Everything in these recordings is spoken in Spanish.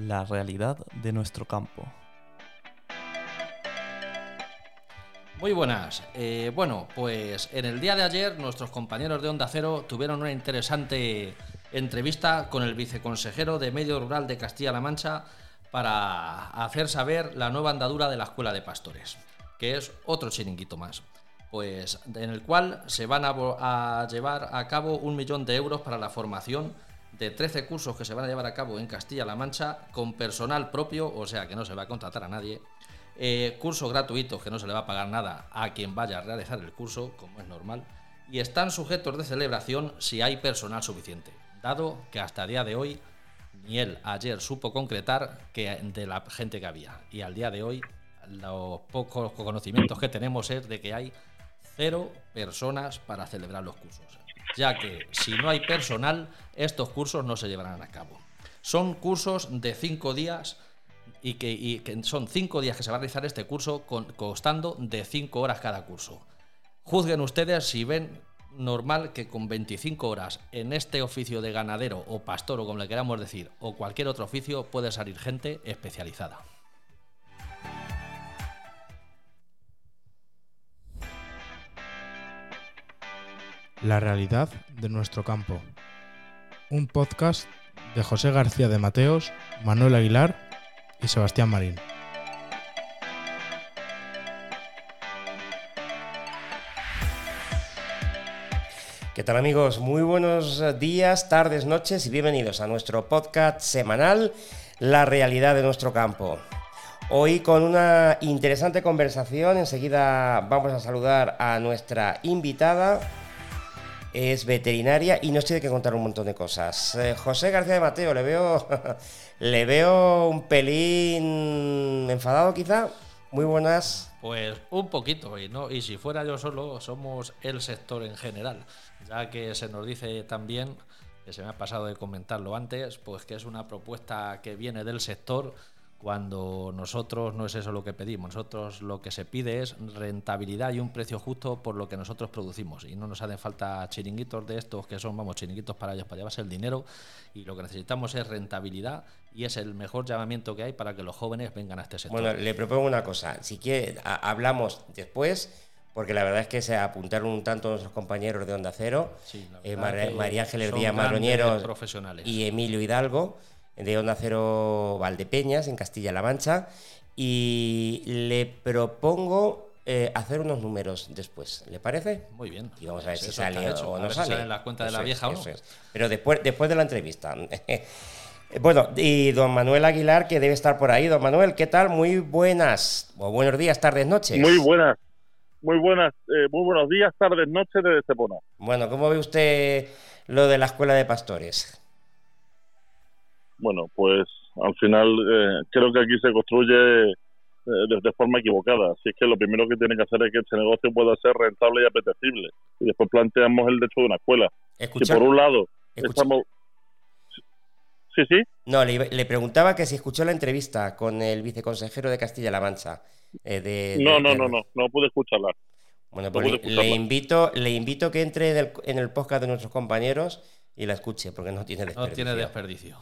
la realidad de nuestro campo. Muy buenas. Eh, bueno, pues en el día de ayer nuestros compañeros de Onda Cero tuvieron una interesante entrevista con el viceconsejero de Medio Rural de Castilla-La Mancha para hacer saber la nueva andadura de la Escuela de Pastores, que es otro chiringuito más. Pues en el cual se van a, a llevar a cabo un millón de euros para la formación de 13 cursos que se van a llevar a cabo en Castilla-La Mancha con personal propio, o sea que no se va a contratar a nadie. Eh, cursos gratuitos que no se le va a pagar nada a quien vaya a realizar el curso, como es normal. Y están sujetos de celebración si hay personal suficiente, dado que hasta el día de hoy ni él ayer supo concretar que de la gente que había. Y al día de hoy los pocos conocimientos que tenemos es de que hay cero personas para celebrar los cursos ya que si no hay personal, estos cursos no se llevarán a cabo. Son cursos de cinco días y que, son cinco días que se va a realizar este curso costando de cinco horas cada curso. Juzguen ustedes si ven normal que con 25 horas en este oficio de ganadero o pastor o como le queramos decir, o cualquier otro oficio, puede salir gente especializada. La realidad de nuestro campo. Un podcast de José García de Mateos, Manuel Aguilar y Sebastián Marín. ¿Qué tal amigos? Muy buenos días, tardes, noches y bienvenidos a nuestro podcast semanal La realidad de nuestro campo. Hoy con una interesante conversación, enseguida vamos a saludar a nuestra invitada, es veterinaria y nos tiene que contar un montón de cosas. Eh, José García de Mateo, le veo, le veo un pelín enfadado quizá. Muy buenas. Pues un poquito, no, y si fuera yo solo, somos el sector en general, ya que se nos dice también, que se me ha pasado de comentarlo antes, pues que es una propuesta que viene del sector cuando nosotros no es eso lo que pedimos, nosotros lo que se pide es rentabilidad y un precio justo por lo que nosotros producimos. Y no nos hacen falta chiringuitos de estos que son, vamos, chiringuitos para ellos, para llevarse el dinero. Y lo que necesitamos es rentabilidad y es el mejor llamamiento que hay para que los jóvenes vengan a este sector. Bueno, le propongo una cosa, si quiere, hablamos después porque la verdad es que se apuntaron un tanto nuestros compañeros de Onda Cero, eh, María Ángeles Díaz Marroñero y Emilio Hidalgo, de Onda Cero Valdepeñas, en Castilla-La Mancha, y le propongo eh, hacer unos números después. ¿Le parece? Muy bien. Y vamos a ver si sale o no sale. en la cuenta de la vieja o no. Pero después, después de la entrevista. bueno, y don Manuel Aguilar, que debe estar por ahí. Don Manuel, ¿qué tal? Muy buenas, o buenos días, tardes, noches. Muy buenas. Muy buenas, eh, muy buenos días, tardes, noches desde Estepona. Bueno, ¿cómo ve usted lo de la escuela de pastores? Bueno, pues al final eh, creo que aquí se construye eh, de, forma equivocada. Así es que lo primero que tiene que hacer es que este negocio pueda ser rentable y apetecible. Y después planteamos el hecho de una escuela. Si por un lado estamos... Sí, sí. No, le, preguntaba que si escuchó la entrevista con el viceconsejero de Castilla-La Mancha. Eh, no, no, no, no, no pude escucharla. Bueno, pues le, invito, le invito que entre en el podcast de nuestros compañeros y la escuche, porque no tiene desperdicio. No tiene desperdicio.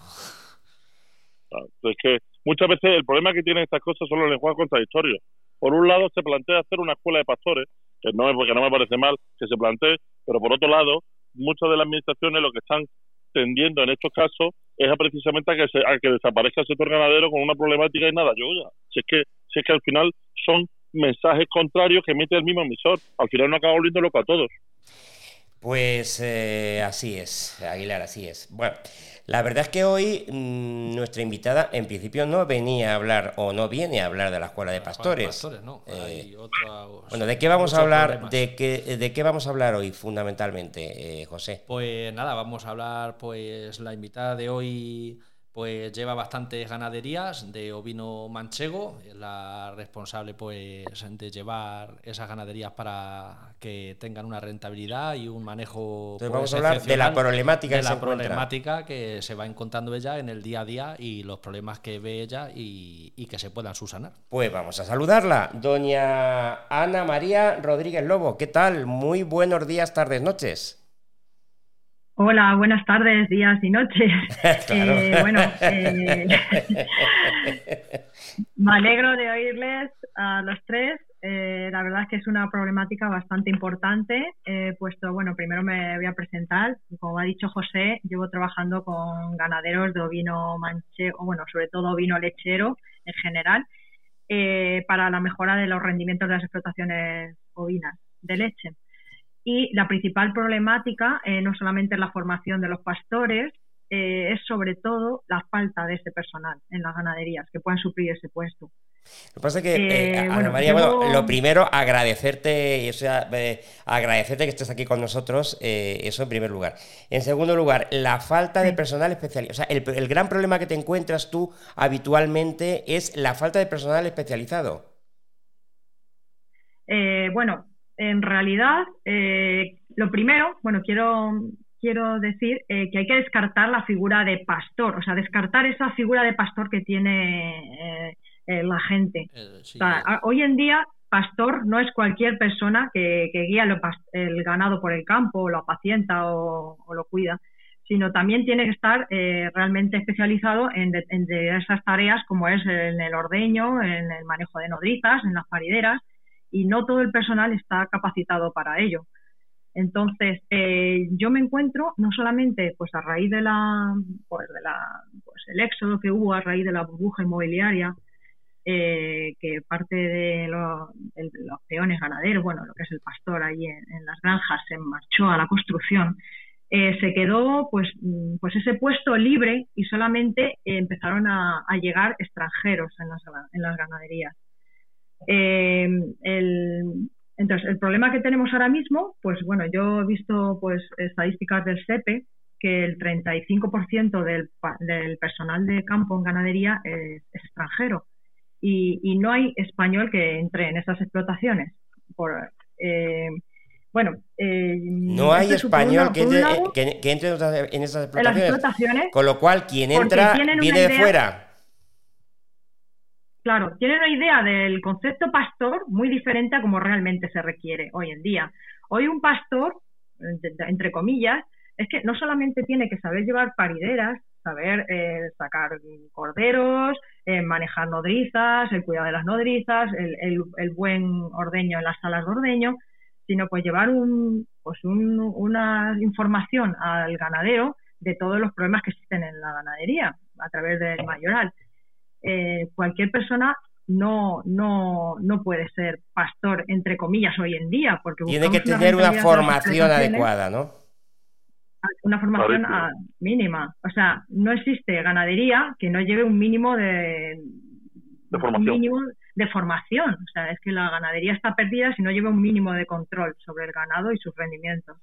Es que muchas veces el problema que tienen estas cosas son los lenguajes contradictorios. Por un lado se plantea hacer una escuela de pastores, que no es porque no me parece mal que se plantee, pero por otro lado, muchas de las administraciones lo que están tendiendo en estos casos es precisamente a que, se, a que desaparezca el sector ganadero con una problemática y nada yo. Si es que, si es que al final son mensajes contrarios que emite el mismo emisor, al final no acaba volviendo loco a todos. Pues eh, así es, Aguilar, así es. Bueno, la verdad es que hoy mm, nuestra invitada en principio no venía a hablar o no viene a hablar de la escuela de pastores. Eh, bueno, ¿de qué vamos a hablar? De qué, ¿De qué vamos a hablar hoy fundamentalmente, eh, José? Pues nada, vamos a hablar, pues la invitada de hoy pues lleva bastantes ganaderías de ovino manchego, es la responsable pues de llevar esas ganaderías para que tengan una rentabilidad y un manejo. Entonces vamos pues, a hablar de la problemática de la problemática que se va encontrando ella en el día a día y los problemas que ve ella y, y que se puedan subsanar. Pues vamos a saludarla, doña Ana María Rodríguez Lobo. ¿Qué tal? Muy buenos días, tardes, noches. Hola, buenas tardes, días y noches. Eh, bueno, eh, me alegro de oírles a los tres. Eh, la verdad es que es una problemática bastante importante, puesto, bueno, primero me voy a presentar. Como ha dicho José, llevo trabajando con ganaderos de ovino manchego, bueno, sobre todo ovino lechero en general, para la mejora de los rendimientos de las explotaciones ovinas de leche. Y la principal problemática eh, no solamente es la formación de los pastores, eh, es sobre todo la falta de ese personal en las ganaderías que puedan suplir ese puesto. Lo que pasa es que, eh, Ana María, bueno, lo primero, agradecerte, o sea, agradecerte que estés aquí con nosotros, eso en primer lugar. En segundo lugar, la falta de personal especializado. O sea, el, el, gran problema que te encuentras tú habitualmente es la falta de personal especializado. bueno, en realidad, eh, lo primero, bueno, quiero, quiero decir eh, que hay que descartar la figura de pastor, o sea, descartar esa figura de pastor que tiene eh, la gente. hoy en día, pastor no es cualquier persona que, guía el ganado por el campo, lo apacienta o, lo cuida, sino también tiene que estar realmente especializado en, en esas tareas como es en el ordeño, en el manejo de nodrizas, en las parideras y no todo el personal está capacitado para ello. Entonces, eh, yo me encuentro no solamente pues a raíz de la, pues, de la pues, el éxodo que hubo a raíz de la burbuja inmobiliaria, eh, que parte de, los peones ganaderos, bueno, lo que es el pastor ahí en, las granjas, se marchó a la construcción, eh, se quedó pues, pues ese puesto libre y solamente empezaron a, llegar extranjeros en las, en las ganaderías. Eh, el, entonces, el problema que tenemos ahora mismo, pues bueno, yo he visto pues estadísticas del SEPE que el 35% del, del personal de campo en ganadería es, extranjero y, no hay español que entre en esas explotaciones. Por, eh, bueno, eh, no hay español que, entre, en esas explotaciones, con lo cual quien entra viene de fuera. Claro, tienen una idea del concepto pastor muy diferente a como realmente se requiere hoy en día. Hoy un pastor, entre comillas, es que no solamente tiene que saber llevar parideras, saber eh, sacar corderos, eh, manejar nodrizas, el cuidado de las nodrizas, el, buen ordeño en las salas de ordeño, sino pues llevar un, pues una información al ganadero de todos los problemas que existen en la ganadería a través del mayoral. Eh, cualquier persona no, no, no puede ser pastor, entre comillas, hoy en día. Porque Tiene que tener una formación adecuada, ¿no? Una formación mínima. O sea, no existe ganadería que no lleve un mínimo de, formación. mínimo de formación. O sea, es que la ganadería está perdida si no lleva un mínimo de control sobre el ganado y sus rendimientos.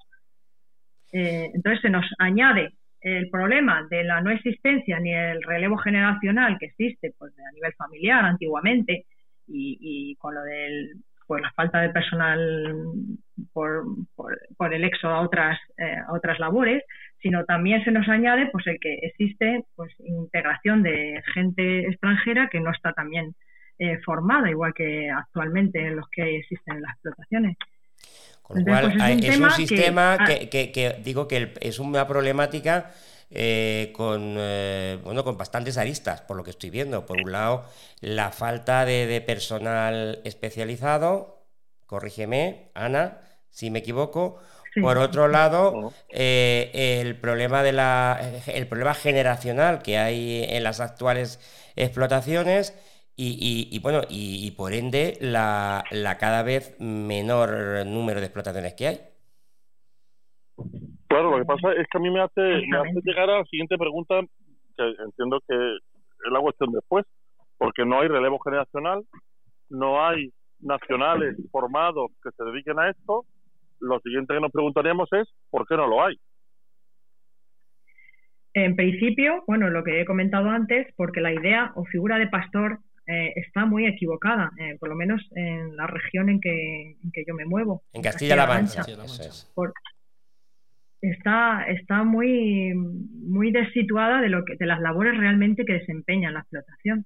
Eh, entonces se nos añade el problema de la no existencia ni el relevo generacional que existe pues, a nivel familiar antiguamente y, con lo del pues la falta de personal por, por, el éxodo a otras eh, otras labores sino también se nos añade pues el que existe pues integración de gente extranjera que no está también eh, formada igual que actualmente los que existen en las explotaciones con lo cual, pues, es, un, sistema que, que, digo que es una problemática eh, con, eh, bueno, con bastantes aristas, por lo que estoy viendo. Por un lado, la falta de, personal especializado, corrígeme, Ana, si me equivoco. Por otro lado, eh, el problema de la, el problema generacional que hay en las actuales explotaciones y, bueno, y, por ende la, cada vez menor número de explotaciones que hay. Claro, lo que pasa es que a mí me hace, me hace llegar a la siguiente pregunta, que entiendo que es la cuestión después, porque no hay relevo generacional, no hay nacionales formados que se dediquen a esto. Lo siguiente que nos preguntaríamos es, ¿por qué no lo hay? En principio, bueno, lo que he comentado antes, porque la idea o figura de pastor eh, está muy equivocada, eh, por lo menos en la región en que, en que yo me muevo. En Castilla-La Mancha. está, está muy, muy desituada de, lo que, de las labores realmente que desempeña la explotación.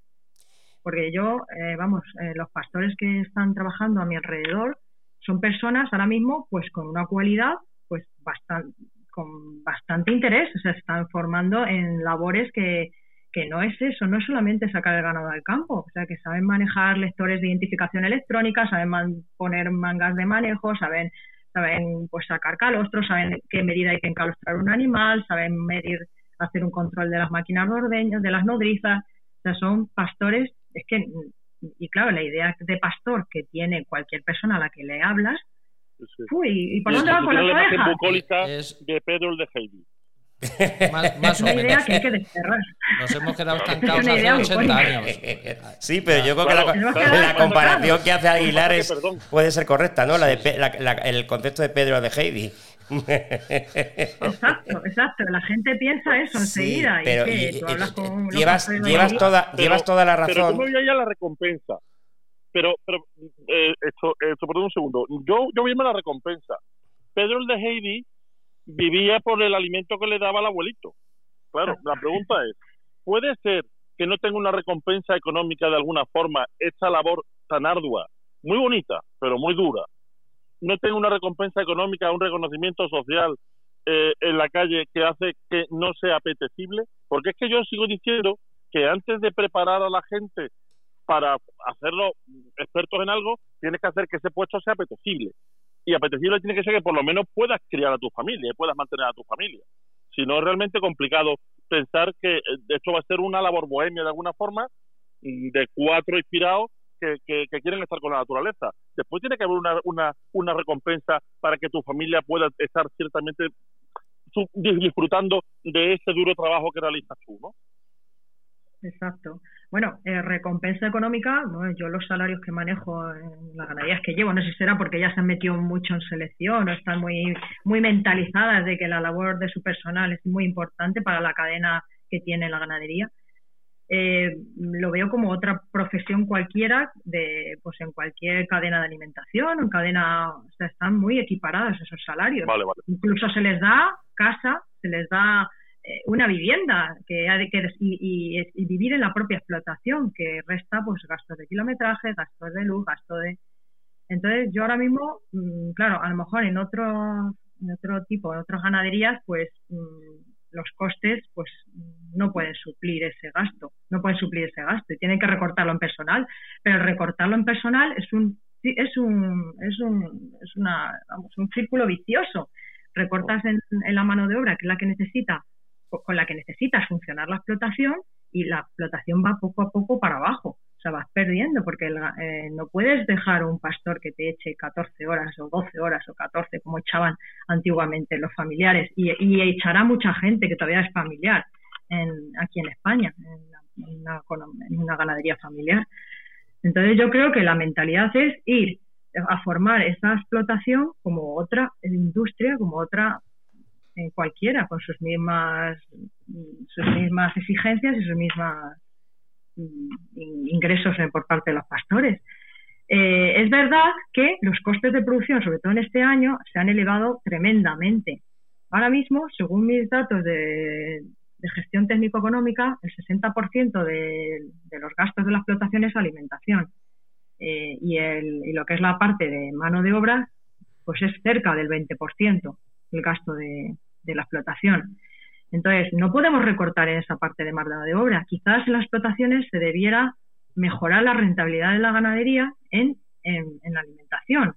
Porque yo, eh, vamos, los pastores que están trabajando a mi alrededor son personas ahora mismo pues con una cualidad pues bastante con bastante interés, o sea, se están formando en labores que, que no es eso, no es solamente sacar el ganado del campo, o sea, que saben manejar lectores de identificación electrónica, saben poner mangas de manejo, saben, saben pues sacar calostros, saben qué medida hay que encalostrar un animal, saben medir, hacer un control de las máquinas de ordeño, de las nodrizas, o sea, son pastores, es que, y claro, la idea de pastor que tiene cualquier persona a la que le hablas, uy, ¿y por dónde va con la? Es de Pedro el de Heidi. Más, o menos. idea que hay que desterrar. Nos hemos quedado estancados hace 80 años. Sí, pero yo creo que la, comparación que hace Aguilar es, puede ser correcta, ¿no? La de, el concepto de Pedro de Heidi. Exacto, exacto. La gente piensa eso enseguida. pero llevas, llevas, toda, llevas toda la razón. Pero ¿cómo voy a la recompensa? Pero, pero eh, esto, esto, perdón un segundo. Yo, yo voy a la recompensa. Pedro el de Heidi vivía por el alimento que le daba el abuelito. Claro, la pregunta es, ¿puede ser que no tenga una recompensa económica de alguna forma esta labor tan ardua, muy bonita, pero muy dura? No tenga una recompensa económica, un reconocimiento social eh, en la calle que hace que no sea apetecible? Porque es que yo sigo diciendo que antes de preparar a la gente para hacerlo expertos en algo, tienes que hacer que ese puesto sea apetecible y apetecible tiene que ser que por lo menos puedas criar a tu familia, puedas mantener a tu familia. Si no, es realmente complicado pensar que eh, esto va a ser una labor bohemia de alguna forma, mm, de cuatro inspirados que, que, quieren estar con la naturaleza. Después tiene que haber una, una, una recompensa para que tu familia pueda estar ciertamente disfrutando de ese duro trabajo que realizas tú, ¿no? Exacto. Bueno, eh, recompensa económica, yo los salarios que manejo en las ganaderías que llevo, no sé si será porque ya se han metido mucho en selección o están muy, muy mentalizadas de que la labor de su personal es muy importante para la cadena que tiene la ganadería. Eh, lo veo como otra profesión cualquiera de pues en cualquier cadena de alimentación en cadena o sea, están muy equiparados esos salarios incluso se les da casa se les da eh, una vivienda que que y, vivir en la propia explotación que resta pues gastos de kilometraje gastos de luz gastos de entonces yo ahora mismo mm, claro a lo mejor en otro en otro tipo en otras ganaderías pues mm, los costes pues no pueden suplir ese gasto no pueden suplir ese gasto y tienen que recortarlo en personal pero recortarlo en personal es un es un es un es una vamos, un círculo vicioso. Recortas en, en la mano de obra que es la que necesita con la que necesitas funcionar la explotación y la explotación va poco a poco para abajo. O sea, vas perdiendo porque eh, no puedes dejar un pastor que te eche 14 horas o 12 horas o 14 como echaban antiguamente los familiares y, echará mucha gente que todavía es familiar en, aquí en España, en una, en una ganadería familiar. Entonces yo creo que la mentalidad es ir a formar esa explotación como otra industria, como otra cualquiera, con sus mismas, sus mismas exigencias y sus mismas mm, ingresos por parte de los pastores. Eh, es verdad que los costes de producción, sobre todo en este año, se han elevado tremendamente. Ahora mismo, según mis datos de, gestión técnico-económica, el 60% de, de, los gastos de la explotación es alimentación. Eh, y, el, y, lo que es la parte de mano de obra, pues es cerca del 20% el gasto de, de la explotación. Entonces, no podemos recortar en esa parte de mano de obra. Quizás en las explotaciones se debiera mejorar la rentabilidad de la ganadería en, en, la alimentación,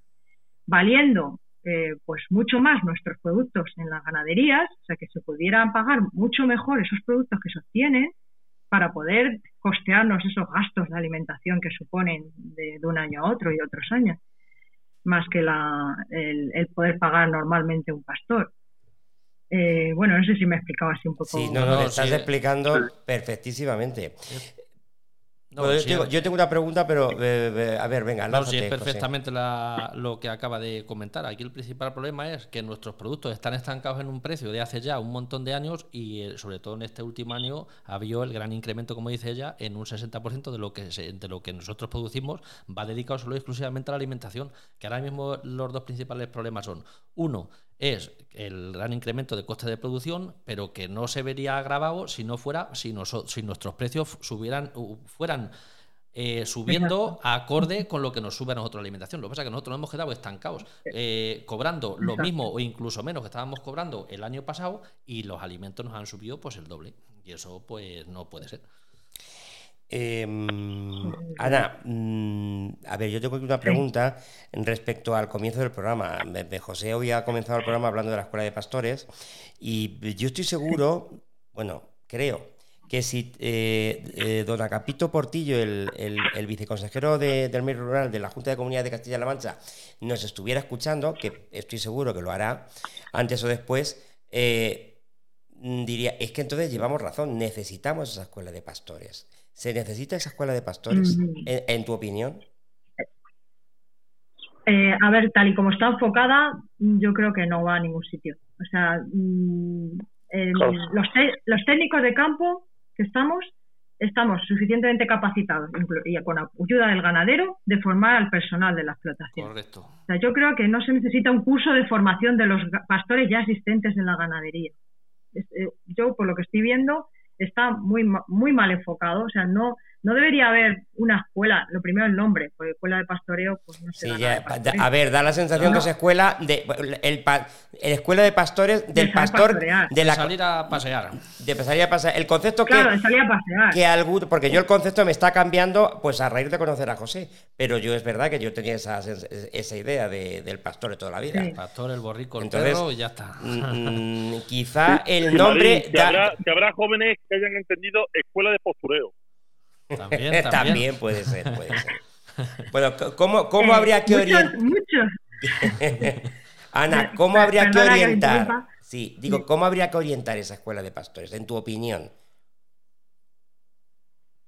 valiendo eh, pues mucho más nuestros productos en las ganaderías, o sea, que se pudieran pagar mucho mejor esos productos que se obtienen para poder costearnos esos gastos de alimentación que suponen de, un año a otro y otros años, más que la, el poder pagar normalmente un pastor. Eh, bueno, no sé si me he explicado así un poco. Sí, no, no, estás explicando perfectísimamente. yo, tengo, una pregunta, pero eh, a ver, venga, no, sí, es perfectamente lo que acaba de comentar. Aquí el principal problema es que nuestros productos están estancados en un precio de hace ya un montón de años y eh, sobre todo en este último año ha habido el gran incremento, como dice ella, en un 60% de lo que de lo que nosotros producimos va dedicado solo y exclusivamente a la alimentación. Que ahora mismo los dos principales problemas son uno es el gran incremento de costes de producción, pero que no se vería agravado si no fuera, si, si nuestros precios subieran, fueran eh, subiendo acorde con lo que nos sube a nosotros la alimentación. Lo que pasa es que nosotros nos hemos quedado estancados, eh, cobrando lo mismo o incluso menos que estábamos cobrando el año pasado y los alimentos nos han subido pues el doble. Y eso pues no puede ser. Em, Ana, mm, a ver, yo tengo una pregunta respecto al comienzo del programa. José hoy ha comenzado el programa hablando de la escuela de pastores y yo estoy seguro, bueno, creo que si eh, eh, don Acapito Portillo, el, viceconsejero del medio rural de la Junta de Comunidad de Castilla-La Mancha, nos estuviera escuchando, que estoy seguro que lo hará antes o después, eh, diría, es que entonces llevamos razón, necesitamos esa escuela de pastores. ¿Se necesita esa escuela de pastores, mm. en, tu opinión? Eh, a ver, tal y como está enfocada, yo creo que no va a ningún sitio. O sea, mm, los, los técnicos de campo que estamos, estamos suficientemente capacitados, y con ayuda del ganadero, de formar al personal de la explotación. Correcto. O sea, yo creo que no se necesita un curso de formación de los pastores ya existentes en la ganadería. Eh, yo, por lo que estoy viendo, está muy, muy mal enfocado. O sea, no, no debería haber una escuela, lo primero el nombre, porque escuela de pastoreo, pues no sé. Sí, a ver, da la sensación que es escuela de el, el, escuela de pastores del pastor de la salir a pasear. De salir a pasear. El concepto claro, que de salir a pasear. que algún, porque yo el concepto me está cambiando pues a raíz de conocer a José, pero yo es verdad que yo tenía esa, esa idea de, del pastor de toda la vida. El pastor, el borrico, el perro y ya está. Mm, mm, quizá el nombre que, habrá, que habrá jóvenes que hayan entendido escuela de postureo. También, puede ser, puede ser. Bueno, ¿cómo, cómo habría que orientar? Ana, ¿cómo habría que orientar? Sí, digo, ¿cómo habría que orientar esa escuela de pastores, en tu opinión?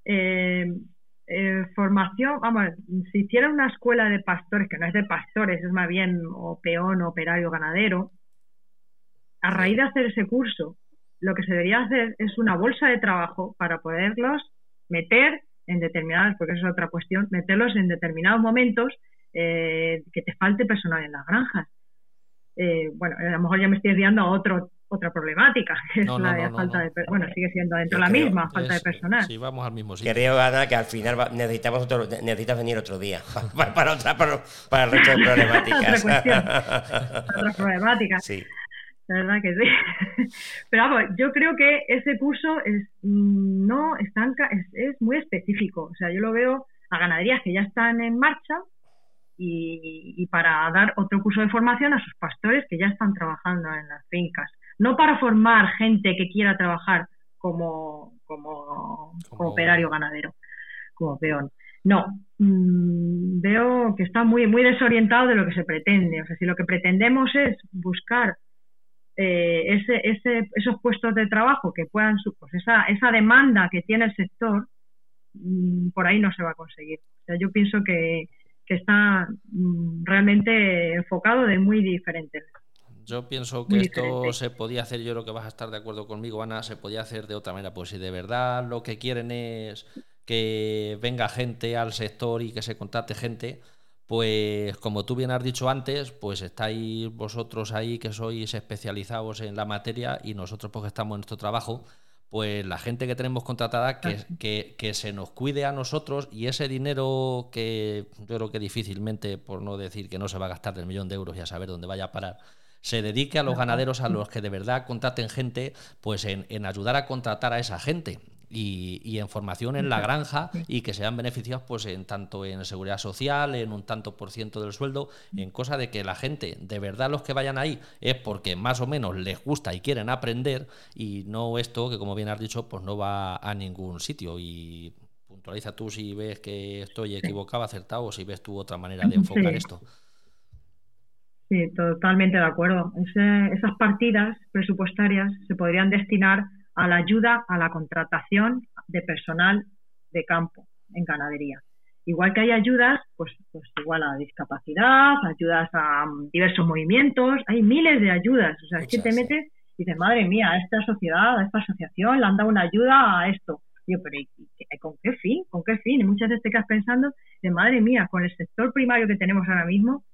Eh, eh, formación, vamos, si hiciera una escuela de pastores, que no es de pastores, es más bien o peón, operario, ganadero, a raíz de hacer ese curso, lo que se debería hacer es una bolsa de trabajo para poderlos meter en determinadas, porque eso es otra cuestión, meterlos en determinados momentos eh, que te falte personal en las granjas. Eh, bueno, a lo mejor ya me estoy desviando a otro, otra problemática, que es la de falta de bueno, sigue siendo dentro de la misma falta de personal. Sí, vamos al mismo sitio. Creo, Ana, que al final necesitamos otro, necesitas venir otro día para, otra, para, el resto de problemáticas. otra otra problemática. Sí. La verdad que sí. Pero vamos, yo creo que ese curso es, mm, no estanca, es, es muy específico. O sea, yo lo veo a ganaderías que ya están en marcha y, y, para dar otro curso de formación a sus pastores que ya están trabajando en las fincas. No para formar gente que quiera trabajar como, como, como operario ganadero, como peón. No, mm, veo que está muy, muy desorientado de lo que se pretende. O sea, si lo que pretendemos es buscar eh, ese, ese, esos puestos de trabajo que puedan, pues esa, esa demanda que tiene el sector, mm, por ahí no se va a conseguir. O sea, yo pienso que, que está mm, realmente enfocado de muy diferente. Yo pienso que esto se podía hacer, yo creo que vas a estar de acuerdo conmigo, Ana, se podía hacer de otra manera. Pues si de verdad lo que quieren es que venga gente al sector y que se contrate gente, pues como tú bien has dicho antes, pues estáis vosotros ahí que sois especializados en la materia y nosotros porque estamos en nuestro trabajo, pues la gente que tenemos contratada que, que, se nos cuide a nosotros y ese dinero que yo creo que difícilmente, por no decir que no se va a gastar del millón de euros y a saber dónde vaya a parar, se dedique a los ganaderos a los que de verdad contraten gente, pues en, en ayudar a contratar a esa gente y, en formación en la granja y que sean beneficiados pues en tanto en seguridad social, en un tanto por ciento del sueldo, en cosa de que la gente, de verdad los que vayan ahí es porque más o menos les gusta y quieren aprender y no esto que como bien has dicho pues no va a ningún sitio. Y puntualiza tú si ves que estoy equivocado, acertado o si ves tú otra manera de enfocar esto. Sí, totalmente de acuerdo. esas partidas presupuestarias se podrían destinar a la ayuda a la contratación de personal de campo en ganadería. Igual que hay ayudas, pues, pues igual a discapacidad, ayudas a mm, diversos movimientos, hay miles de ayudas. O sea, es que te metes y dices, madre mía, a esta sociedad, a esta asociación le han dado una ayuda a esto. yo, pero ¿con qué fin? ¿Con qué fin? Y muchas veces te quedas pensando, de madre mía, con el sector primario que tenemos ahora mismo,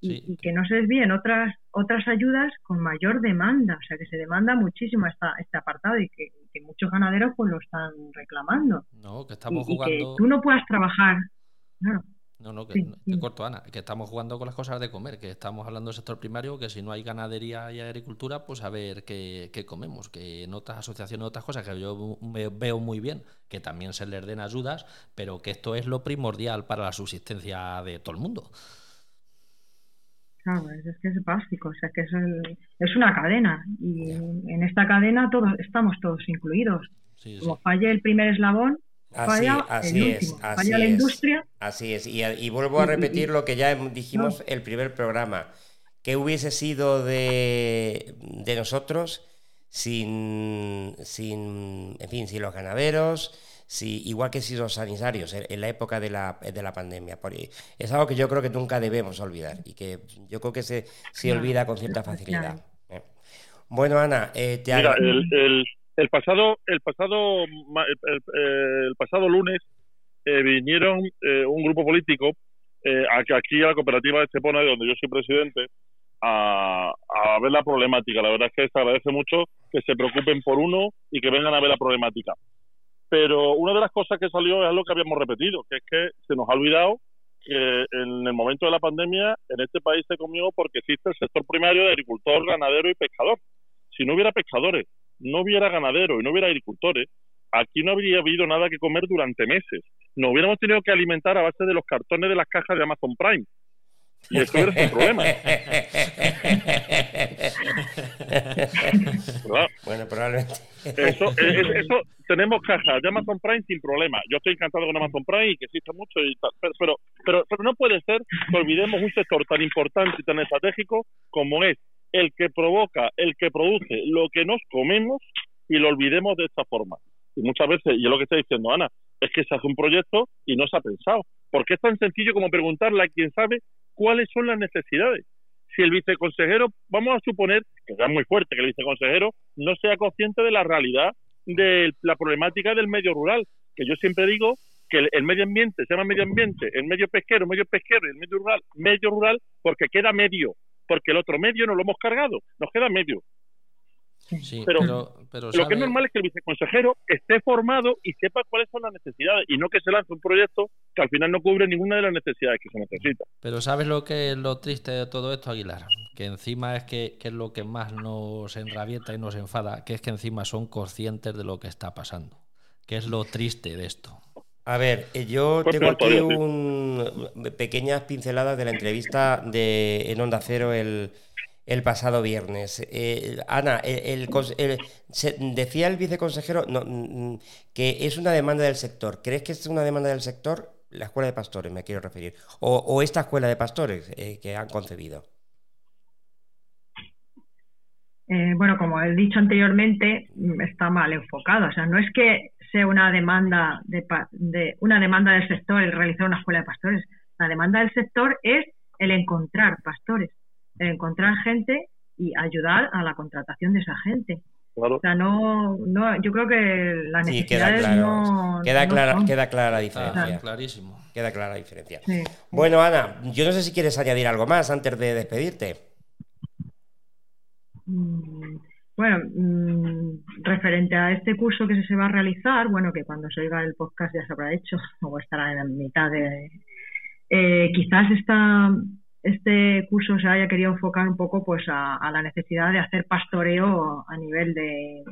y, que no se desvíen otras otras ayudas con mayor demanda, o sea que se demanda muchísimo esta, este apartado y que, muchos ganaderos pues lo están reclamando. No, que estamos y, jugando. que tú no puedas trabajar. No, no, que, te corto, Ana, que estamos jugando con las cosas de comer, que estamos hablando del sector primario, que si no hay ganadería y agricultura, pues a ver qué, comemos, que en otras asociaciones, otras cosas que yo veo muy bien, que también se les den ayudas, pero que esto es lo primordial para la subsistencia de todo el mundo. Claro, es que es básico, o sea que es, es una cadena y en esta cadena todos estamos todos incluidos. Como falle el primer eslabón, falla así, el es, último, falla la industria. Así es, y, vuelvo a repetir lo que ya dijimos el primer programa. ¿Qué hubiese sido de, de nosotros sin, sin, en fin, sin los ganaderos, si, igual que si los sanitarios en, la época de la, de la pandemia. Es algo que yo creo que nunca debemos olvidar y que yo creo que se, se olvida con cierta facilidad. ¿eh? Bueno, Ana, eh, te Mira, el, el, pasado, el pasado, el, pasado lunes eh, vinieron un grupo político aquí a la cooperativa de Estepona, de donde yo soy presidente, a, a, ver la problemática. La verdad es que se agradece mucho que se preocupen por uno y que vengan a ver la problemática. Pero una de las cosas que salió es lo que habíamos repetido, que es que se nos ha olvidado que en el momento de la pandemia en este país se comió porque existe el sector primario de agricultor, ganadero y pescador. Si no hubiera pescadores, no hubiera ganaderos y no hubiera agricultores, aquí no habría habido nada que comer durante meses. Nos hubiéramos tenido que alimentar a base de los cartones de las cajas de Amazon Prime. Y eso era un problema. bueno, probablemente. Eso, eh, eso, tenemos cajas de Amazon Prime sin problema. Yo estoy encantado con Amazon Prime y que existe mucho y tal, pero, pero, pero, no puede ser que olvidemos un sector tan importante y tan estratégico como es el que provoca, el que produce lo que nos comemos y lo olvidemos de esta forma. Y muchas veces, y es lo que está diciendo Ana, es que se hace un proyecto y no se ha pensado. Porque es tan sencillo como preguntarle a quien sabe cuáles son las necesidades. Si el viceconsejero, vamos a suponer, que es muy fuerte que el viceconsejero no sea consciente de la realidad de la problemática del medio rural, que yo siempre digo que el, medio ambiente se llama medio ambiente, el medio pesquero, medio pesquero y el medio rural, medio rural, porque queda medio, porque el otro medio no lo hemos cargado, nos queda medio pero, lo que es normal es que el viceconsejero esté formado y sepa cuáles son las necesidades y no que se lance un proyecto que al final no cubre ninguna de las necesidades que se necesita. Pero ¿sabes lo que es lo triste de todo esto, Aguilar? Que encima es que, es lo que más nos enrabieta y nos enfada, que es que encima son conscientes de lo que está pasando. Que es lo triste de esto. A ver, eh, yo pues tengo aquí un, pequeñas pinceladas de la entrevista de en Onda Cero el, el pasado viernes. Eh, Ana, el, decía el viceconsejero no, mm, mm, que es una demanda del sector. ¿Crees que es una demanda del sector? La escuela de pastores, me quiero referir. O, esta escuela de pastores eh, que han concebido. Eh, bueno, como he dicho anteriormente, mm, está mal enfocado. O sea, no es que sea una demanda de, de una demanda del sector el realizar una escuela de pastores. La demanda del sector es el encontrar pastores encontrar gente y ayudar a la contratación de esa gente. O sea, no, no, yo creo que las necesidades queda no, queda, clara, queda clara la diferencia. clarísimo. Queda clara la diferencia. Bueno, Ana, yo no sé si quieres añadir algo más antes de despedirte. Mm, bueno, mm, referente a este curso que se va a realizar, bueno, que cuando se oiga el podcast ya se habrá hecho o estará en la mitad de... Eh, quizás está este curso se haya querido enfocar un poco pues a, la necesidad de hacer pastoreo a nivel de,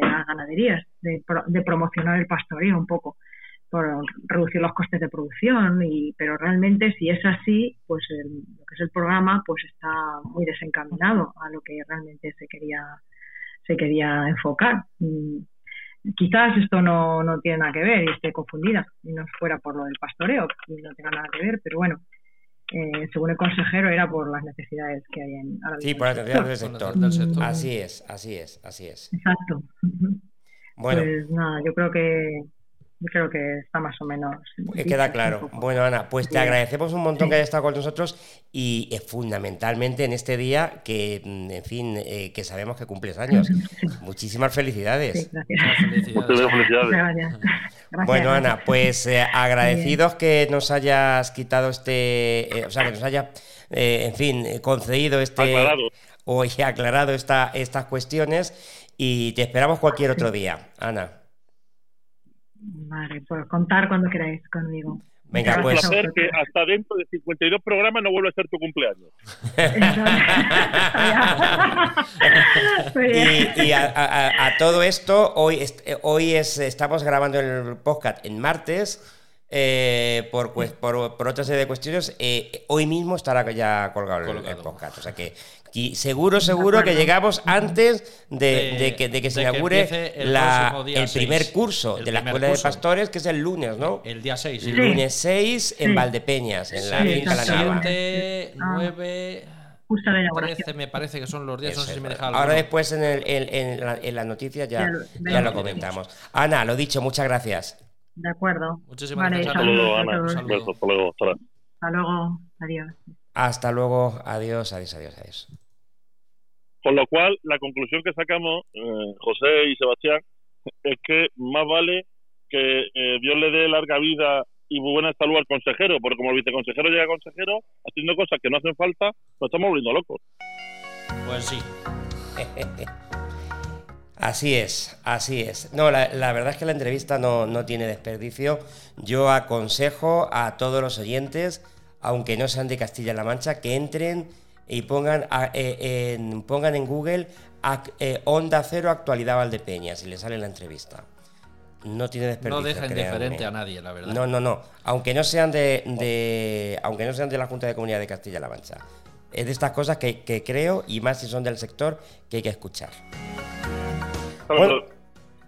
las ganaderías, de, promocionar el pastoreo un poco, por reducir los costes de producción, y, pero realmente si es así, pues lo que es el programa pues está muy desencaminado a lo que realmente se quería, se quería enfocar. quizás esto no, no tiene nada que ver y esté confundida y no fuera por lo del pastoreo y no tenga nada que ver, pero bueno, eh, según el consejero, era por las necesidades que hay en Sí, por las necesidades del sector. Así es, así es, así es. Exacto. Bueno. Pues nada, yo creo que creo que está más o menos. Queda claro. Bueno, Ana, pues te agradecemos un montón que hayas estado con nosotros y eh, fundamentalmente en este día que, mm, en fin, eh, que sabemos que cumples años. Muchísimas felicidades. gracias. Muchas felicidades. Gracias. Bueno, Ana, pues eh, agradecidos que nos hayas quitado este, eh, o sea, que nos haya, eh, en fin, concedido este Aclarado. o aclarado esta, estas cuestiones y te esperamos cualquier otro día, Ana. Vale, pues contar cuando queráis conmigo. Venga, Un pues- a placer que hasta dentro de 52 programas no vuelva a ser tu cumpleaños. Y, y a, a- a- todo esto, hoy, eh, hoy es, estamos grabando el podcast en martes. eh, por, pues, por, por otra serie de cuestiones, eh, hoy mismo estará ya colgado el- el, Colgado. podcast. O sea que y seguro, seguro que llegamos antes de, De- de que, de que se de que inaugure empiece el la- el primer curso El de la Escuela de curso. Pastores, que es el lunes, ¿no? El día 6. El Sí. lunes 6 en Sí. Valdepeñas, en la finca La. Nava. 7, Ah. 9, Justo de 13 inauguración. me parece que son los días. No Eso sé si me Ahora alguno. después en, el, en, en la, en la noticia ya, Ya lo- comentamos. Ana, lo dicho, muchas gracias. De acuerdo. Muchísimas Vale, gracias. saludos. Saludos, Ana. hasta luego. Hasta luego. Hasta luego. Adiós. Hasta luego, adiós, adiós, adiós, adiós. Con lo cual, la conclusión que sacamos, eh, José y Sebastián, es que más vale que eh, Dios le dé larga vida y buena salud al consejero, porque como el viceconsejero llega consejero, haciendo cosas que no hacen falta, nos estamos volviendo locos. Pues sí. Así es, así es. No, la, la verdad es que la entrevista no, no tiene desperdicio. Yo aconsejo a todos los oyentes, aunque no sean de Castilla-La Mancha, que entren y pongan, a- eh, en, pongan en Google eh, Onda Cero Actualidad Valdepeñas y le sale la entrevista. No tiene desperdicio. No deja indiferente a nadie, la verdad. No, no, no. Aunque no sean de, de- aunque no sean de la Junta de Comunidad de Castilla-La Mancha. Es de estas cosas que, que creo, y más si son del sector, que hay que escuchar. Claro, Bueno.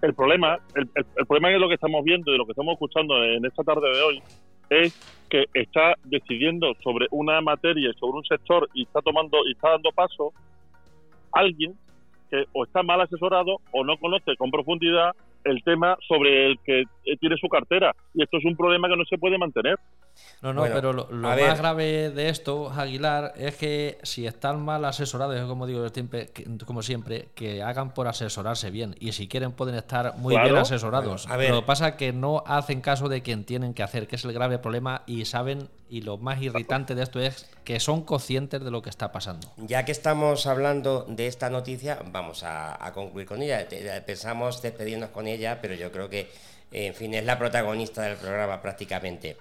el problema, el, el- el problema es lo que estamos viendo y lo que estamos escuchando en esta tarde de hoy es que está decidiendo sobre una materia sobre un sector y está tomando y está dando paso alguien que o está mal asesorado o no conoce con profundidad el tema sobre el que tiene su cartera y esto es un problema que no se puede mantener. No, no, Bueno, pero lo, más ver. grave de esto, Aguilar, es que si están mal asesorados, como digo siempre, que- como siempre, que hagan por asesorarse bien. Y si quieren pueden estar muy Claro. bien asesorados. Bueno, a ver. Lo que pasa es que no hacen caso de quien tienen que hacer, que es el grave problema, y saben, y lo más irritante de esto es que son conscientes de lo que está pasando. Ya que estamos hablando de esta noticia, vamos a, a concluir con ella. Pensamos despedirnos con ella, pero yo creo que, en fin, es la protagonista del programa prácticamente.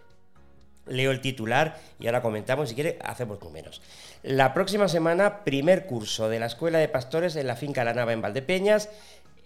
Leo el titular y ahora comentamos. Si quiere, hacemos números. La próxima semana, primer curso de la Escuela de Pastores en la finca La Nava en Valdepeñas.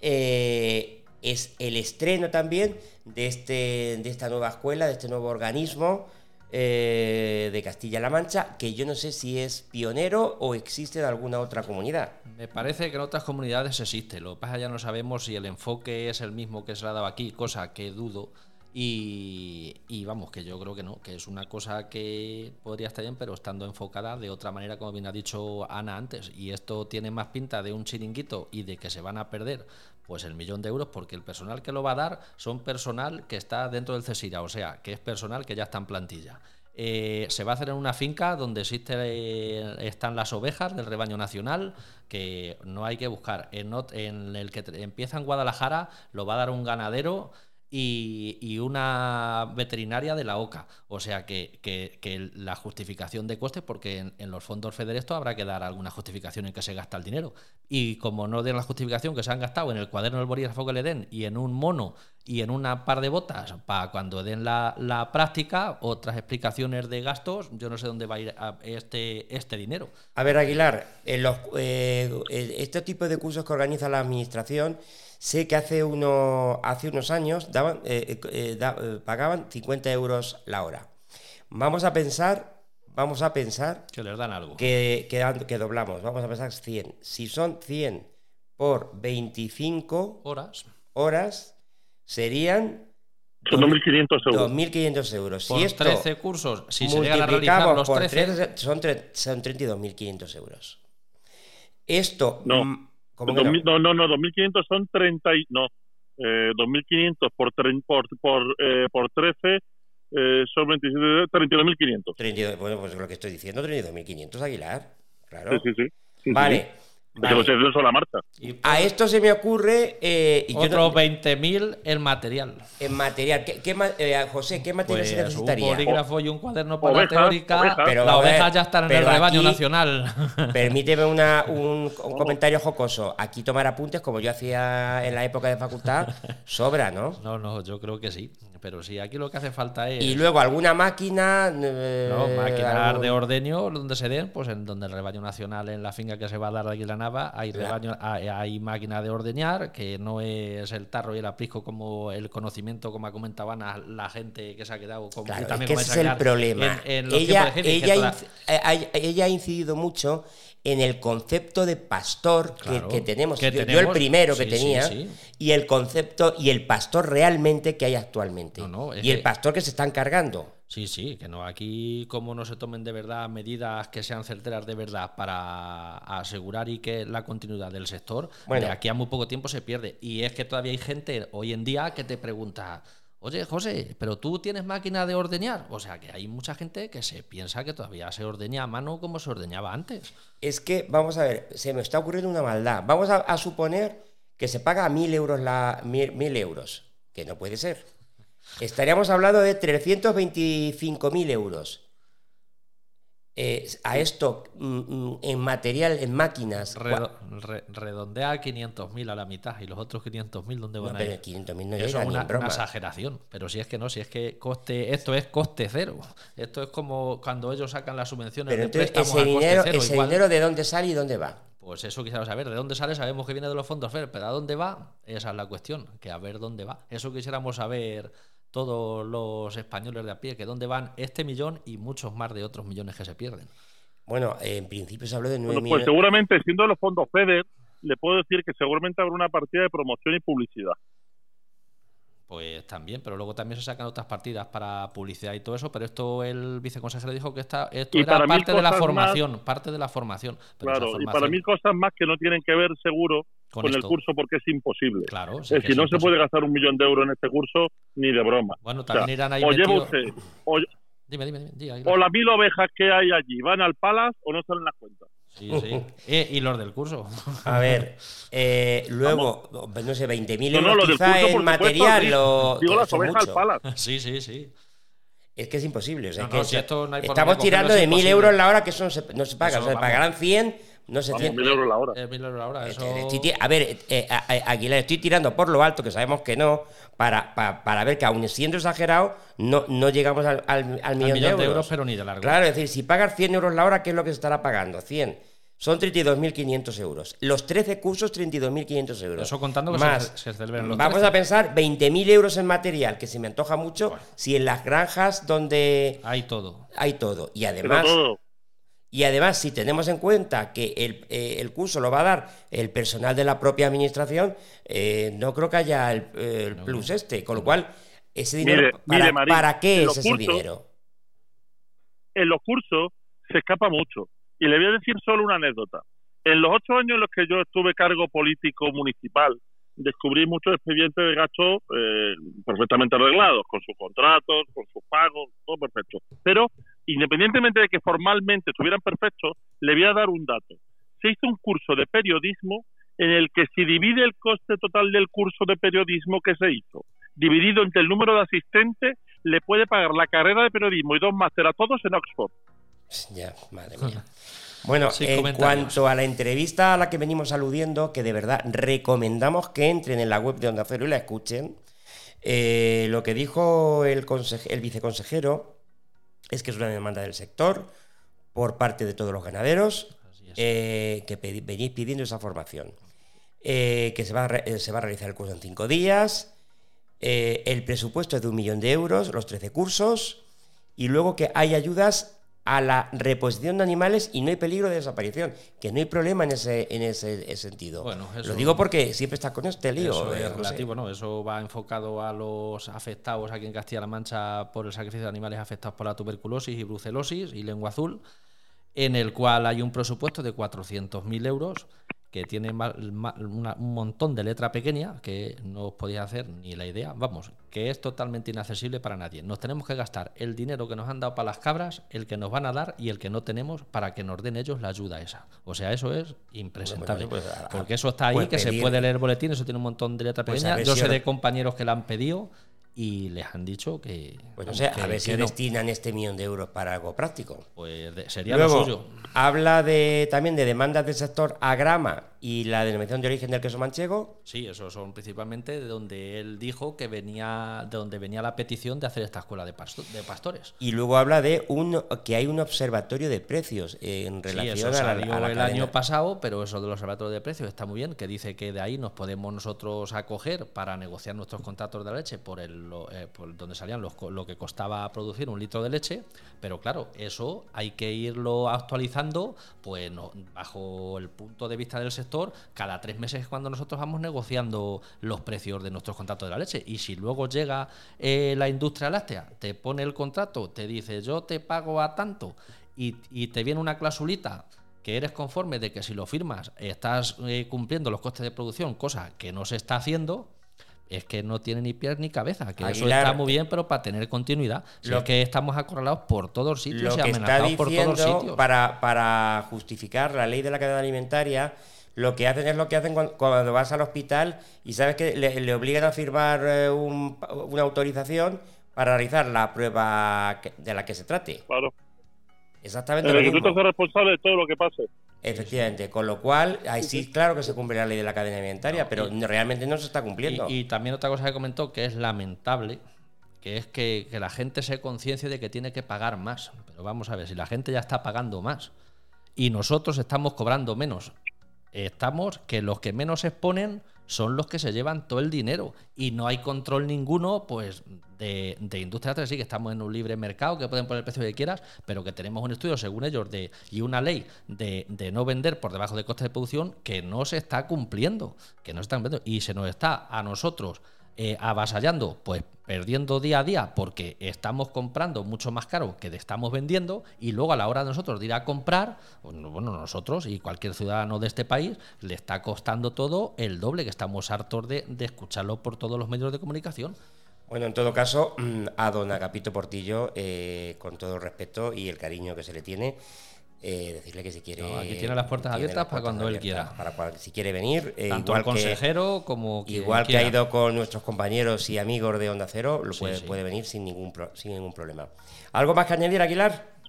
Eh, es el estreno también de, este, de esta nueva escuela, de este nuevo organismo eh, de Castilla-La Mancha, que yo no sé si es pionero o existe en alguna otra comunidad. Me parece que en otras comunidades existe. Lo que pasa ya no sabemos si el enfoque es el mismo que se ha dado aquí, cosa que dudo. Y, y vamos, que yo creo que no, que es una cosa que podría estar bien, pero estando enfocada de otra manera, como bien ha dicho Ana antes. Y esto tiene más pinta de un chiringuito y de que se van a perder pues el millón de euros, porque el personal que lo va a dar son personal que está dentro del CESIRA, o sea, que es personal que ya está en plantilla. Eh, se va a hacer en una finca donde existe, eh, están las ovejas del rebaño nacional, que no hay que buscar. En, en el que empieza en Guadalajara lo va a dar un ganadero y, y una veterinaria de la OCA. O sea que, que- que la justificación de costes, porque en, en los fondos FEDER esto habrá que dar alguna justificación en que se gasta el dinero. Y como no den la justificación que se han gastado en el cuaderno del bolígrafo que le den y en un mono y en una par de botas para cuando den la, la práctica, otras explicaciones de gastos, yo no sé dónde va a ir a este, este dinero. A ver, Aguilar, en los, eh, este tipo de cursos que organiza la administración, sé que hace, uno, hace unos años daban, eh, eh, da- eh, pagaban 50 euros la hora. Vamos a pensar, vamos a pensar Que les dan algo. que, que, que doblamos, vamos a pensar 100. Si son 100 por 25 Horas. horas, serían Son 2.500 euros. 2.500 euros. Por si esto 13 cursos, si se llegan a realizar los por 13, 13, son, tre- son 32.500 euros. Esto. No. ¿Cómo que no? 2000 no, no, no, 2.500 son 30 y... No, eh, 2.500 por, por, por, eh, por 13 eh, son 27, 32.500. 32, bueno, pues lo que estoy diciendo, 32.500 Aguilar. Claro. Sí, sí, sí. Sí, sí. Vale. La marcha. a esto se me ocurre. Eh, y Otros 20.000 en material. En material. ¿Qué, qué eh, José, ¿qué material se pues necesitaría? Un bolígrafo y un cuaderno para la teórica. Pero, las ovejas ya están en el rebaño nacional. Permíteme una, un, comentario jocoso. Aquí tomar apuntes, como yo hacía en la época de facultad, sobra, ¿no? No, no, yo creo que sí. Pero sí, aquí lo que hace falta es. Y luego alguna máquina. Eh, no, máquinas de ordeño donde se den, pues en donde el rebaño nacional, en la finca que se va a dar de aquí la Nava, hay, rebaño, hay, máquina de ordeñar, que no es el tarro y el aprisco como el conocimiento, como comentaban la gente que se ha quedado con claro, es que ese es el problema. ella, ella, ella ha incidido mucho en el concepto de pastor que, tenemos. yo, el primero que tenía, y el concepto y el pastor realmente que hay actualmente. Y el pastor que se están cargando. Sí, sí, que no. Aquí, como no se tomen de verdad medidas que sean certeras de verdad para asegurar y que la continuidad del sector, bueno. de aquí a muy poco tiempo se pierde. Y es que todavía hay gente hoy en día que te pregunta. Oye, José, pero tú tienes máquina de ordeñar. O sea que hay mucha gente que se piensa que todavía se ordeña a mano como se ordeñaba antes. Es que, vamos a ver, se me está ocurriendo una maldad. Vamos a, suponer que se paga mil euros la mil, euros, que no puede ser. Estaríamos hablando de 325.000 euros. Eh, a esto mm, mm, en material, en máquinas. redondea 500.000 a la mitad y los otros 500.000, ¿dónde van a ir? 500.000 no Eso es una, exageración. Pero si es que no, si es que coste, esto es coste cero. Esto es como cuando ellos sacan las subvenciones pero de ese dinero, ese dinero de dónde sale y dónde va. Pues eso quisiera saber, ¿de dónde sale? Sabemos que viene de los fondos FER, pero ¿a dónde va? Esa es la cuestión, que a ver dónde va. Eso quisiéramos saber todos los españoles de a pie, que dónde van este millón y muchos más de otros millones que se pierden. Bueno, en principio se habló de 9 Pues seguramente, siendo los fondos FEDER, le puedo decir que seguramente habrá una partida de promoción y publicidad. Pues también, pero luego también se sacan otras partidas para publicidad y todo eso, pero esto el viceconsejero dijo que está, esto era parte de la formación, parte de la formación. claro, y para mí cosas más que no tienen que ver seguro con, el curso porque es imposible. Claro, es si no se puede gastar un millón de euros en este curso, ni de broma. Bueno, también irán ahí O lleva usted, o, dime, dime, dime, o las mil ovejas que hay allí, ¿van al palas o no salen las cuentas? Sí, sí. Eh, y los del curso. A ver, eh, luego, no sé, 20.000 euros no, quizá en material. digo las ovejas al palas. Sí, sí, sí. Es que es imposible. O sea, que estamos tirando de 1.000 euros la hora, que eso no se, no se paga. o sea, pagarán 100 no sé, 100 euros la hora. Eh, a ver, eh, Aguilar, estoy tirando por lo alto, que sabemos que no, para, para, ver que aún siendo exagerado, no, no llegamos al, al, millón, de, euros. pero ni de largo. Claro, es decir, si pagas 100 euros la hora, ¿qué es lo que se estará pagando? 100. Son 32.500 euros. Los 13 cursos, 32.500 euros. Eso contando que Más, se, los Vamos a pensar 20.000 euros en material, que se me antoja mucho, si en las granjas donde... Hay todo. Hay todo. Y además... Y además, si tenemos en cuenta que el, eh, curso lo va a dar el personal de la propia administración, eh, no creo que haya el, plus este. Con lo cual, ese dinero, para, qué es ese dinero? En los cursos se escapa mucho. Y le voy a decir solo una anécdota. En los ocho años en los que yo estuve cargo político municipal, descubrí muchos expedientes de gasto eh, perfectamente arreglados, con sus contratos, con sus pagos, todo perfecto. Pero independientemente de que formalmente estuvieran perfectos, le voy a dar un dato. Se hizo un curso de periodismo en el que si divide el coste total del curso de periodismo que se hizo, dividido entre el número de asistentes, le puede pagar la carrera de periodismo y dos máster a todos en Oxford. Ya, madre mía. Bueno, en cuanto a la entrevista a la que venimos aludiendo, que de verdad recomendamos que entren en la web de Onda Cero y la escuchen, eh, lo que dijo el, el viceconsejero es que es una demanda del sector por parte de todos los ganaderos eh, que venís pidiendo esa formación. Eh, que se va, a se va a realizar el curso en cinco días. el presupuesto es de un millón de euros, los 13 cursos. Y luego que hay ayudas a la reposición de animales y no hay peligro de desaparición, que no hay problema en ese, en ese, sentido. Bueno, Lo digo porque siempre está con este lío. Eso es relativo, ¿no? Eso va enfocado a los afectados aquí en Castilla-La Mancha por el sacrificio de animales afectados por la tuberculosis y brucelosis y lengua azul, en el cual hay un presupuesto de 400.000 euros que tiene una- un montón de letra pequeña que no os podéis hacer ni la idea. Vamos, que es totalmente inaccesible para nadie. Nos tenemos que gastar el dinero que nos han dado para las cabras, el que nos van a dar y el que no tenemos para que nos den ellos la ayuda esa. O sea, eso es impresentable. Bueno, pues, porque eso está ahí, pues que se puede leer el boletín, eso tiene un montón de letra Pues pequeña. Yo sé de compañeros que la han pedido y les han dicho que. Pues no sé, a ver si no. destinan este millón de euros para algo práctico. Pues de- sería Luego, lo suyo. habla de, también de demandas del sector agrama y la denominación de origen del queso manchego. Sí, esos son principalmente de donde él dijo que venía, de donde venía la petición de hacer esta escuela de, pasto- de pastores. Y luego habla de un que hay un observatorio de precios en Sí, relación eso a la, salió a la el cadena. año pasado, pero eso del observatorio de precios está muy bien, que dice que de ahí nos podemos nosotros acoger para negociar nuestros contratos de leche por el lo- eh, por donde salían los, lo que costaba producir un litro de leche, pero claro, eso hay que irlo actualizando, pues no- bajo el punto de vista del sector, cada tres meses es cuando nosotros vamos negociando los precios de nuestros contratos de la leche. Y si luego llega eh, la industria láctea, te pone el contrato, te dice yo te pago a tanto y, y te viene una clausulita que eres conforme de que si lo firmas estás eh, cumpliendo los costes de producción, cosa que no se está haciendo, es que no tiene ni pies ni cabeza, que eso está muy bien, pero para tener continuidad. Si lo- es que estamos acorralados por todos sitios Lo y que está amenazados por todos diciendo sitios. para, para justificar la ley de la cadena alimentaria, lo que hacen es lo que hacen cuando, cuando vas al hospital y sabes que le, le obligan a firmar eh, un- una autorización para realizar la prueba que- de la que se trate. Claro. Exactamente En lo el que tú mismo. te haces responsable de todo lo que pase. Efectivamente, con lo cual, ahí sí, claro que se cumple la ley de la cadena alimentaria, pero realmente no se está cumpliendo. Y, y también otra cosa que comentó que es lamentable, que es que, que la gente se conciencie de que tiene que pagar más. Pero vamos a ver, si la gente ya está pagando más y nosotros estamos cobrando menos, estamos que los que menos exponen son los que se llevan todo el dinero. Y no hay control ninguno pues de, de industria láctea, sí que estamos en un libre mercado que pueden poner el precio que quieras pero que tenemos un estudio según ellos de y una ley de, de no vender por debajo de costes de producción que no se está cumpliendo que no se está cumpliendo y se nos está a nosotros eh, avasallando, pues perdiendo día a día porque estamos comprando mucho más caro que estamos vendiendo y luego a la hora de nosotros de ir a comprar, bueno, bueno, nosotros y cualquier ciudadano de este país le está costando todo el doble, que estamos hartos de, escucharlo por todos los medios de comunicación. Bueno, en todo caso, a don Agapito Portillo, eh, con todo el respeto y el cariño que se le tiene, eh, decirle que si quiere. No, aquí tiene las puertas tiene abiertas para cuando él quiera. Para cual- si quiere venir, eh, Tanto igual que- consejero como quien Igual que ha ido con nuestros compañeros y amigos de Onda Cero, lo Sí, puede, sí. puede venir sin ningún, pro- sin ningún problema. ¿Algo más que añadir, Aguilar?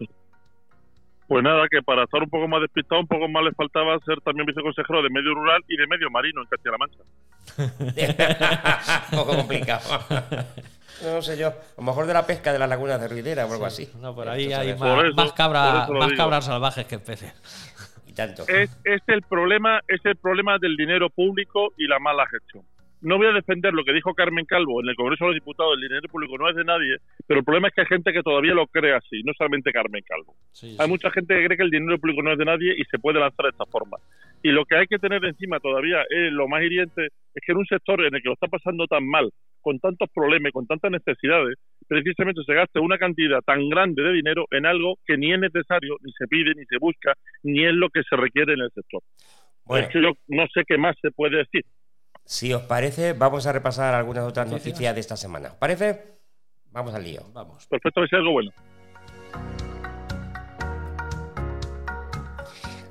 Pues nada, que para estar un poco más despistado, un poco más le faltaba ser también viceconsejero de medio rural y de medio marino en Castilla-La Mancha. un poco complicado. No sé yo. A lo mejor de la pesca de las lagunas de Ruidera o algo así. No, por ahí Esto hay más, eso- más cabra- más cabras salvajes que peces. Y tanto. Es, es el problema, es el problema del dinero público y la mala gestión. No voy a defender lo que dijo Carmen Calvo en el Congreso de los Diputados, el dinero público no es de nadie, pero el problema es que hay gente que todavía lo cree así, no solamente Carmen Calvo. Sí, Hay sí. mucha gente que cree que el dinero público no es de nadie y se puede lanzar de esta forma. Y lo que hay que tener encima todavía es lo más hiriente, es que en un sector en el que lo está pasando tan mal, con tantos problemas con tantas necesidades, precisamente se gaste una cantidad tan grande de dinero en algo que ni es necesario, ni se pide, ni se busca, ni es lo que se requiere en el sector. Bueno, Es que yo no sé qué más se puede decir. si os parece, vamos a repasar algunas otras Noticias. noticias de esta semana. ¿Os parece? Vamos al lío. Vamos. Perfecto, que sea algo bueno.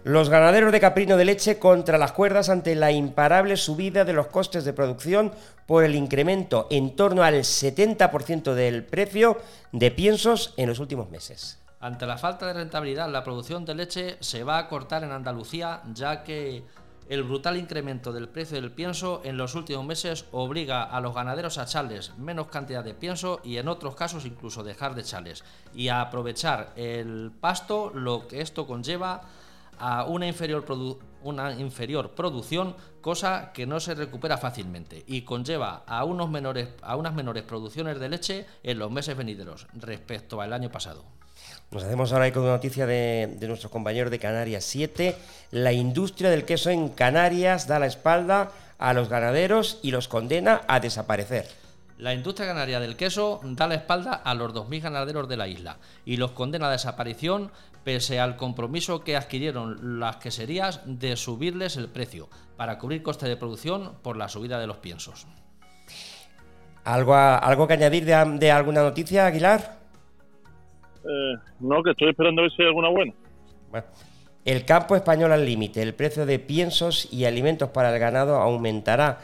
Los ganaderos de caprino de leche contra las cuerdas ante la imparable subida de los costes de producción por el incremento en torno al 70% del precio de piensos en los últimos meses. Ante la falta de rentabilidad, la producción de leche se va a cortar en Andalucía, ya que el brutal incremento del precio del pienso en los últimos meses obliga a los ganaderos a echarles menos cantidad de pienso y en otros casos incluso dejar de echarles y a aprovechar el pasto, lo que esto conlleva a una inferior, una inferior producción, cosa que no se recupera fácilmente y conlleva a, unos menores, a unas menores producciones de leche en los meses venideros respecto al año pasado. Nos hacemos ahora con una noticia de, de nuestros compañeros de Canarias 7. La industria del queso en Canarias da la espalda a los ganaderos y los condena a desaparecer. La industria canaria del queso da la espalda a los 2.000 ganaderos de la isla y los condena a desaparición pese al compromiso que adquirieron las queserías de subirles el precio para cubrir costes de producción por la subida de los piensos. ¿Algo, algo que añadir de, alguna noticia, Aguilar? Eh, no, que estoy esperando a ver si hay alguna buena. el campo español al límite. El precio de piensos y alimentos para el ganado aumentará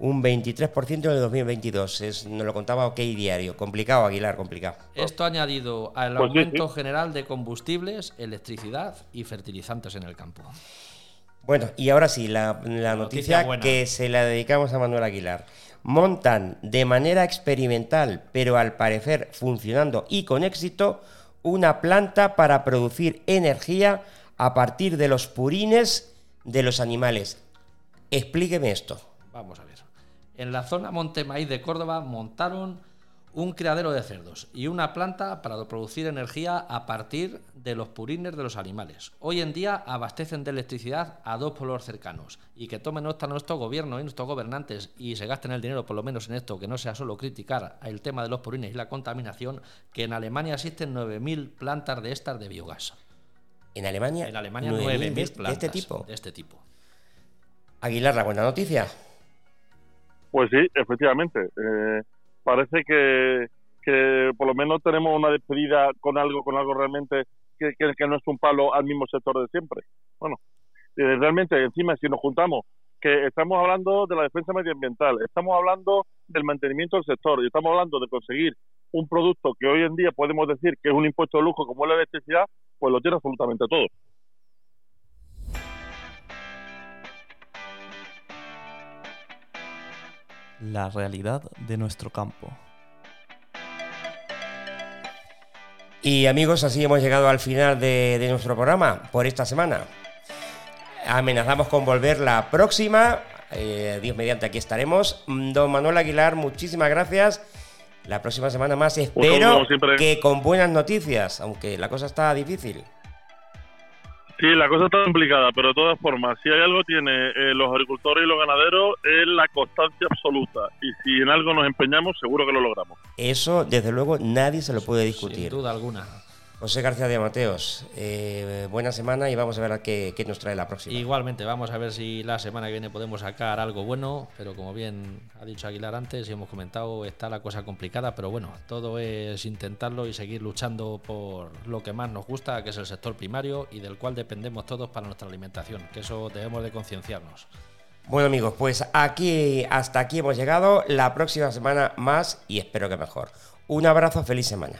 un 23% en el 2022. Es, nos lo contaba OK Diario. Complicado, Aguilar, complicado. Esto añadido al pues aumento general de combustibles, electricidad y fertilizantes en el campo. Bueno, y ahora sí, la, noticia, que se la dedicamos a Manuel Aguilar. Montan de manera experimental, pero al parecer funcionando y con éxito, una planta para producir energía a partir de los purines de los animales. Explíqueme esto. Vamos a ver en la zona Montemaíz de Córdoba montaron un criadero de cerdos y una planta para producir energía a partir de los purines de los animales. Hoy en día abastecen de electricidad a dos pueblos cercanos y que tomen nota nuestro gobierno y nuestros gobernantes y se gasten el dinero por lo menos en esto, que no sea solo criticar el tema de los purines y la contaminación, que en Alemania existen 9.000 plantas de estas de biogás. ¿En Alemania? En Alemania 9.000 este plantas de este tipo. De este tipo. Aguilar, la buena noticia. Pues sí, efectivamente. Eh, parece que, que por lo menos tenemos una despedida con algo, con algo realmente que, no es un palo al mismo sector de siempre. Bueno, eh, realmente encima si nos juntamos que estamos hablando de la defensa medioambiental, estamos hablando del mantenimiento del sector y estamos hablando de conseguir un producto que hoy en día podemos decir que es un impuesto de lujo como la electricidad, pues lo tiene absolutamente todo. La realidad de nuestro campo. Y amigos, así hemos llegado al final de, nuestro programa por esta semana. Amenazamos con volver la próxima. Eh, Dios mediante, aquí estaremos. Don Manuel Aguilar, muchísimas gracias. La próxima semana más espero que con buenas noticias, aunque la cosa está difícil. Sí, la cosa está complicada, pero de todas formas, si hay algo tiene eh, los agricultores y los ganaderos es la constancia absoluta. Y si en algo nos empeñamos, seguro que lo logramos. Eso, desde luego, nadie se lo puede discutir. Sin duda alguna. José García de Mateos, eh, buena semana y vamos a ver qué, qué, nos trae la próxima. Igualmente, vamos a ver si la semana que viene podemos sacar algo bueno, pero como bien ha dicho Aguilar antes y hemos comentado, está la cosa complicada, pero bueno, todo es intentarlo y seguir luchando por lo que más nos gusta, que es el sector primario y del cual dependemos todos para nuestra alimentación, que eso debemos de concienciarnos. Bueno amigos, pues aquí hasta aquí hemos llegado, la próxima semana más y espero que mejor. Un abrazo, feliz semana.